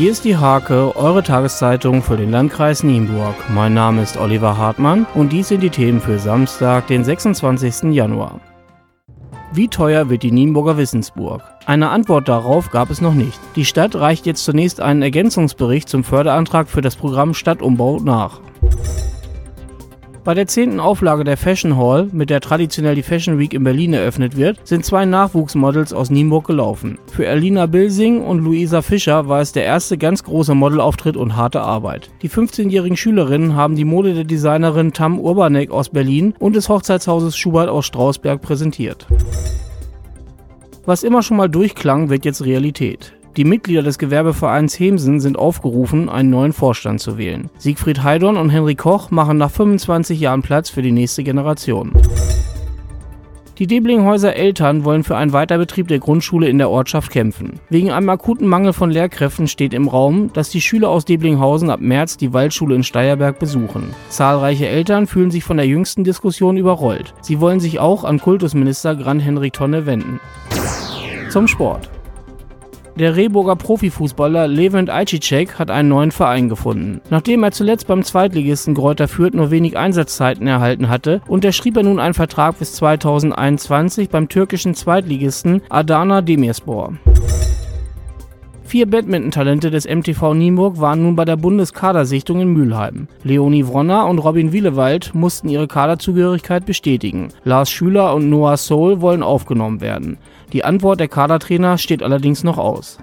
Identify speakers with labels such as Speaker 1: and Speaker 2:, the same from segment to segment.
Speaker 1: Hier ist die Hake, eure Tageszeitung für den Landkreis Nienburg. Mein Name ist Oliver Hartmann und dies sind die Themen für Samstag, den 26. Januar. Wie teuer wird die Nienburger Wissensburg? Eine Antwort darauf gab es noch nicht. Die Stadt reicht jetzt zunächst einen Ergänzungsbericht zum Förderantrag für das Programm Stadtumbau nach. Bei der zehnten Auflage der Fashion Hall, mit der traditionell die Fashion Week in Berlin eröffnet wird, sind zwei Nachwuchsmodels aus Nienburg gelaufen. Für Erlina Bilsing und Luisa Fischer war es der erste ganz große Modelauftritt und harte Arbeit. Die 15-jährigen Schülerinnen haben die Mode der Designerin Tam Urbanek aus Berlin und des Hochzeitshauses Schubert aus Strausberg präsentiert. Was immer schon mal durchklang, wird jetzt Realität. Die Mitglieder des Gewerbevereins Hemsen sind aufgerufen, einen neuen Vorstand zu wählen. Siegfried Heidorn und Henry Koch machen nach 25 Jahren Platz für die nächste Generation. Die Deblinghäuser Eltern wollen für einen Weiterbetrieb der Grundschule in der Ortschaft kämpfen. Wegen einem akuten Mangel von Lehrkräften steht im Raum, dass die Schüler aus Deblinghausen ab März die Waldschule in Steierberg besuchen. Zahlreiche Eltern fühlen sich von der jüngsten Diskussion überrollt. Sie wollen sich auch an Kultusminister Gran Henrik Tonne wenden. Zum Sport. Der Rehburger Profifußballer Levent Ajicek hat einen neuen Verein gefunden. Nachdem er zuletzt beim Zweitligisten Greuther Fürth nur wenig Einsatzzeiten erhalten hatte, unterschrieb er nun einen Vertrag bis 2021 beim türkischen Zweitligisten Adana Demirspor. Vier Badminton-Talente des MTV Nienburg waren nun bei der Bundeskadersichtung in Mülheim. Leonie Wronner und Robin Wielewald mussten ihre Kaderzugehörigkeit bestätigen. Lars Schüler und Noah Soul wollen aufgenommen werden. Die Antwort der Kadertrainer steht allerdings noch aus.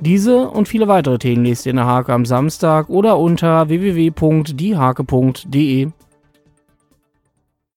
Speaker 1: Diese und viele weitere Themen lest ihr in der Hake am Samstag oder unter www.diehake.de.